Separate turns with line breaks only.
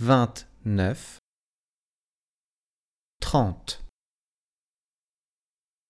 29, 30.